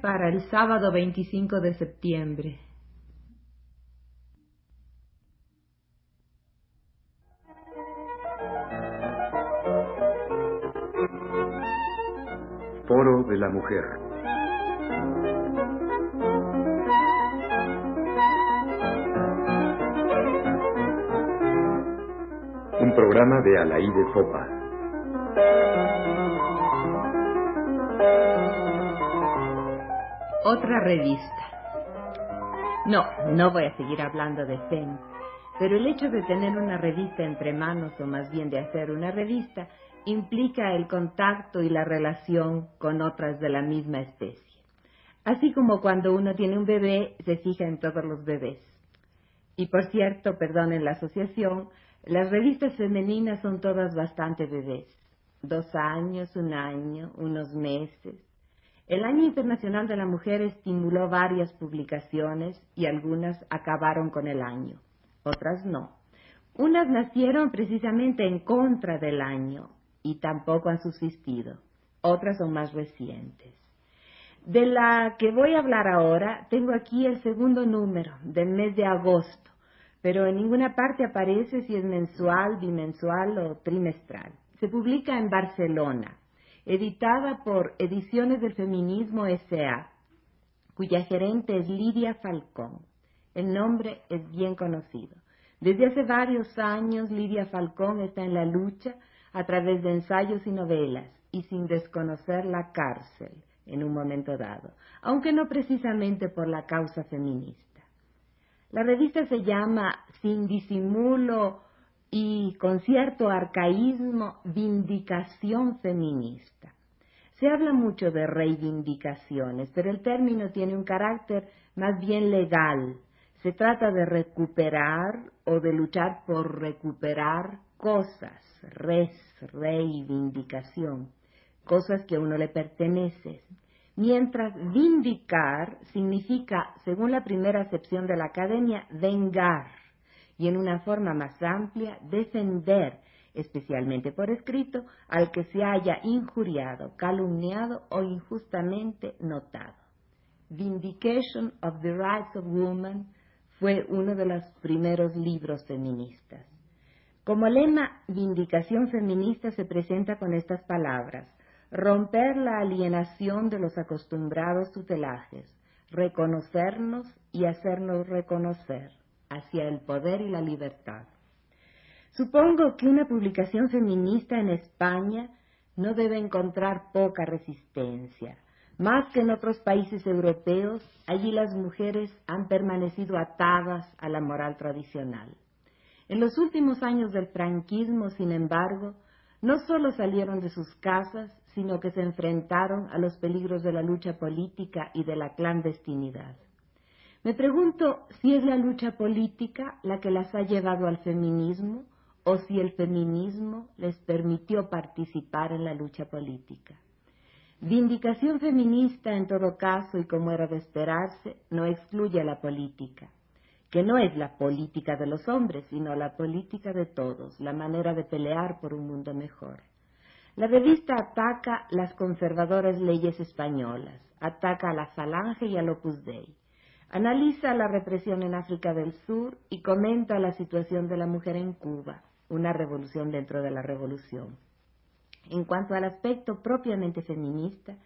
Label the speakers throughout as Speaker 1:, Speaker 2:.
Speaker 1: para el sábado 25 de septiembre.
Speaker 2: Foro de la Mujer. Un programa de Alaí de Fopa.
Speaker 1: Otra revista. No, no voy a seguir hablando de FEM, pero el hecho de tener una revista entre manos, o más bien de hacer una revista, implica el contacto y la relación con otras de la misma especie. Así como cuando uno tiene un bebé, se fija en todos los bebés. Y por cierto, perdonen la asociación, las revistas femeninas son todas bastante bebés. Dos años, un año, unos meses, el Año Internacional de la Mujer estimuló varias publicaciones y algunas acabaron con el año, otras no. Unas nacieron precisamente en contra del año y tampoco han subsistido. Otras son más recientes. De la que voy a hablar ahora, tengo aquí el segundo número del mes de agosto, pero en ninguna parte aparece si es mensual, bimensual o trimestral. Se publica en Barcelona editada por Ediciones del Feminismo S.A., cuya gerente es Lidia Falcón. El nombre es bien conocido. Desde hace varios años Lidia Falcón está en la lucha a través de ensayos y novelas y sin desconocer la cárcel en un momento dado, aunque no precisamente por la causa feminista. La revista se llama Sin disimulo y con cierto arcaísmo vindicación feminista. Se habla mucho de reivindicaciones, pero el término tiene un carácter más bien legal. Se trata de recuperar o de luchar por recuperar cosas, res, reivindicación, cosas que a uno le pertenecen. Mientras vindicar significa, según la primera acepción de la academia, vengar y en una forma más amplia defender, especialmente por escrito, al que se haya injuriado, calumniado o injustamente notado. Vindication of the Rights of Woman fue uno de los primeros libros feministas. Como lema, Vindicación feminista se presenta con estas palabras, romper la alienación de los acostumbrados tutelajes, reconocernos y hacernos reconocer, hacia el poder y la libertad. Supongo que una publicación feminista en España no debe encontrar poca resistencia. Más que en otros países europeos, allí las mujeres han permanecido atadas a la moral tradicional. En los últimos años del franquismo, sin embargo, no solo salieron de sus casas, sino que se enfrentaron a los peligros de la lucha política y de la clandestinidad. Me pregunto si es la lucha política la que las ha llevado al feminismo o si el feminismo les permitió participar en la lucha política. Vindicación feminista, en todo caso, y como era de esperarse, no excluye a la política, que no es la política de los hombres, sino la política de todos, la manera de pelear por un mundo mejor. La revista ataca las conservadoras leyes españolas, ataca a la Falange y al Opus Dei, Analiza la represión en África del Sur y comenta la situación de la mujer en Cuba, una revolución dentro de la revolución. En cuanto al aspecto propiamente feminista,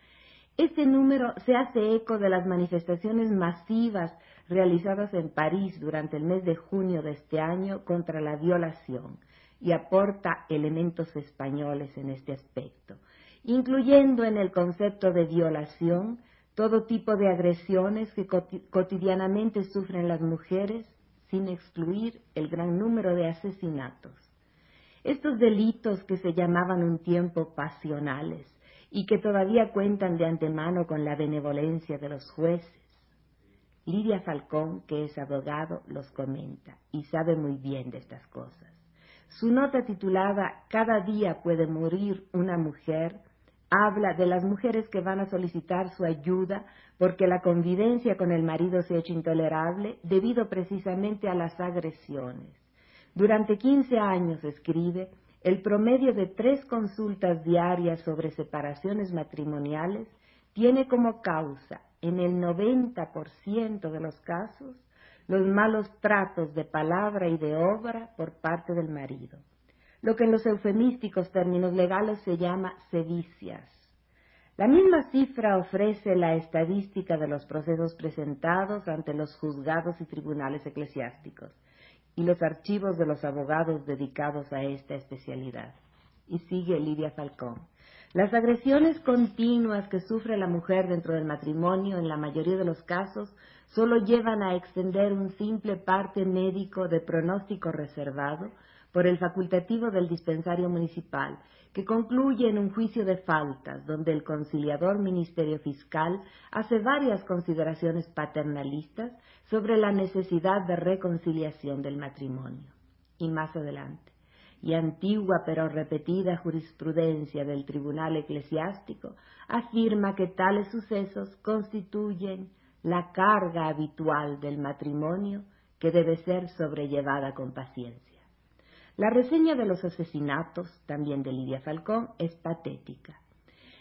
Speaker 1: este número se hace eco de las manifestaciones masivas realizadas en París durante el mes de junio de este año contra la violación y aporta elementos españoles en este aspecto, incluyendo en el concepto de violación todo tipo de agresiones que cotidianamente sufren las mujeres, sin excluir el gran número de asesinatos. Estos delitos que se llamaban un tiempo pasionales y que todavía cuentan de antemano con la benevolencia de los jueces. Lidia Falcón, que es abogado, los comenta y sabe muy bien de estas cosas. Su nota titulada Cada día puede morir una mujer habla de las mujeres que van a solicitar su ayuda porque la convivencia con el marido se ha hecho intolerable debido precisamente a las agresiones. Durante 15 años, escribe, el promedio de tres consultas diarias sobre separaciones matrimoniales tiene como causa, en el 90% de los casos, los malos tratos de palabra y de obra por parte del marido, lo que en los eufemísticos términos legales se llama sedicias. La misma cifra ofrece la estadística de los procesos presentados ante los juzgados y tribunales eclesiásticos y los archivos de los abogados dedicados a esta especialidad. Y sigue Lidia Falcón. Las agresiones continuas que sufre la mujer dentro del matrimonio, en la mayoría de los casos, solo llevan a extender un simple parte médico de pronóstico reservado por el facultativo del dispensario municipal, que concluye en un juicio de faltas, donde el conciliador Ministerio Fiscal hace varias consideraciones paternalistas sobre la necesidad de reconciliación del matrimonio. Y más adelante, y antigua pero repetida jurisprudencia del Tribunal Eclesiástico afirma que tales sucesos constituyen la carga habitual del matrimonio que debe ser sobrellevada con paciencia. La reseña de los asesinatos, también de Lidia Falcón, es patética.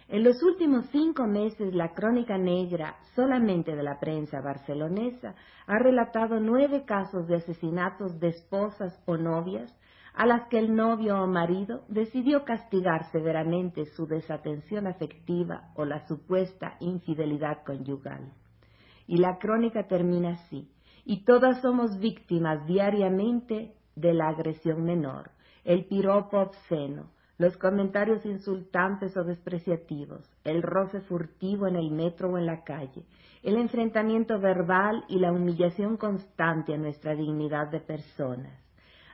Speaker 1: En los últimos cinco meses, la crónica negra, solamente de la prensa barcelonesa, ha relatado nueve casos de asesinatos de esposas o novias a las que el novio o marido decidió castigar severamente su desatención afectiva o la supuesta infidelidad conyugal. Y la crónica termina así, y todas somos víctimas diariamente de la agresión menor, el piropo obsceno, los comentarios insultantes o despreciativos, el roce furtivo en el metro o en la calle, el enfrentamiento verbal y la humillación constante a nuestra dignidad de personas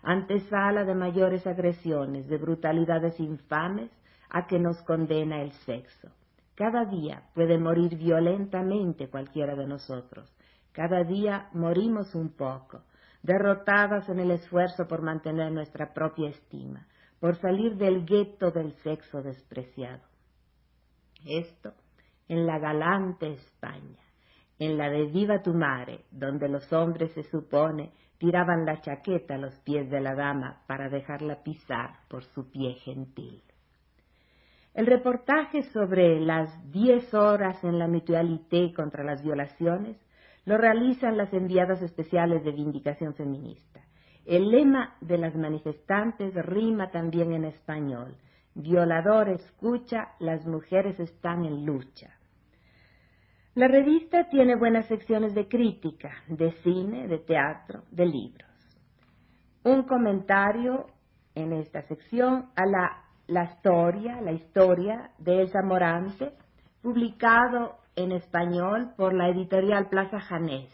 Speaker 1: antesala de mayores agresiones, de brutalidades infames a que nos condena el sexo. Cada día puede morir violentamente cualquiera de nosotros. Cada día morimos un poco, derrotadas en el esfuerzo por mantener nuestra propia estima, por salir del gueto del sexo despreciado. Esto en la galante España, en la de Viva tu Mare, donde los hombres se supone tiraban la chaqueta a los pies de la dama para dejarla pisar por su pie gentil. El reportaje sobre las diez horas en la mutualité contra las violaciones lo realizan las enviadas especiales de Vindicación Feminista. El lema de las manifestantes rima también en español. Violador escucha, las mujeres están en lucha. La revista tiene buenas secciones de crítica, de cine, de teatro, de libros. Un comentario en esta sección a la, la historia, la historia de Elsa Morante, publicado en español por la editorial Plaza Janés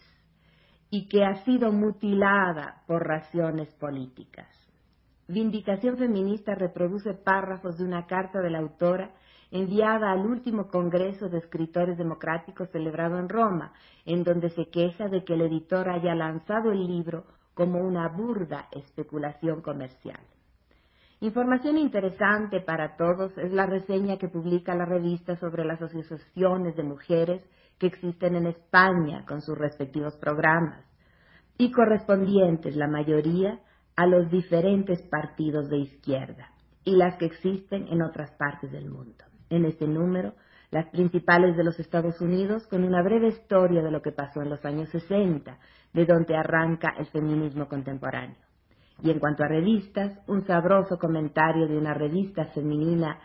Speaker 1: y que ha sido mutilada por razones políticas. Vindicación Feminista reproduce párrafos de una carta de la autora enviada al último Congreso de Escritores Democráticos celebrado en Roma, en donde se queja de que el editor haya lanzado el libro como una burda especulación comercial. Información interesante para todos es la reseña que publica la revista sobre las asociaciones de mujeres que existen en España con sus respectivos programas y correspondientes, la mayoría, a los diferentes partidos de izquierda y las que existen en otras partes del mundo en este número, las principales de los Estados Unidos, con una breve historia de lo que pasó en los años 60, de donde arranca el feminismo contemporáneo. Y en cuanto a revistas, un sabroso comentario de una revista femenina,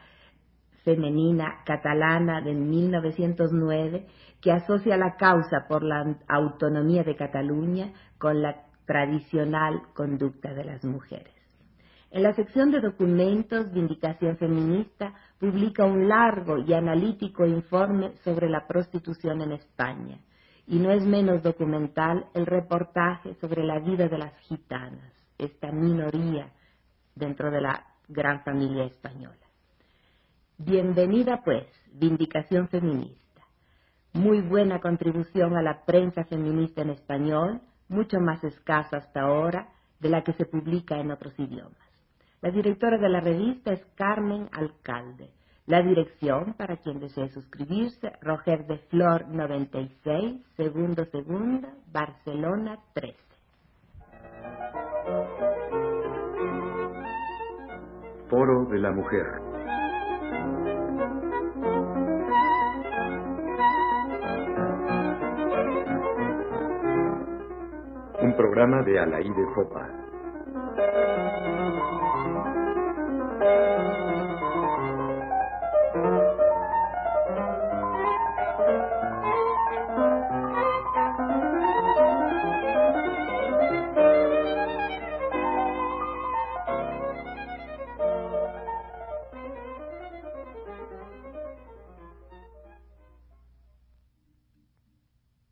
Speaker 1: femenina catalana de 1909 que asocia la causa por la autonomía de Cataluña con la tradicional conducta de las mujeres. En la sección de documentos, Vindicación Feminista publica un largo y analítico informe sobre la prostitución en España. Y no es menos documental el reportaje sobre la vida de las gitanas, esta minoría dentro de la gran familia española. Bienvenida pues, Vindicación Feminista. Muy buena contribución a la prensa feminista en español, mucho más escasa hasta ahora de la que se publica en otros idiomas. La directora de la revista es Carmen Alcalde. La dirección, para quien desee suscribirse, Roger de Flor 96, segundo segunda, Barcelona 13.
Speaker 2: Foro de la Mujer. Un programa de Alaí de Fopa.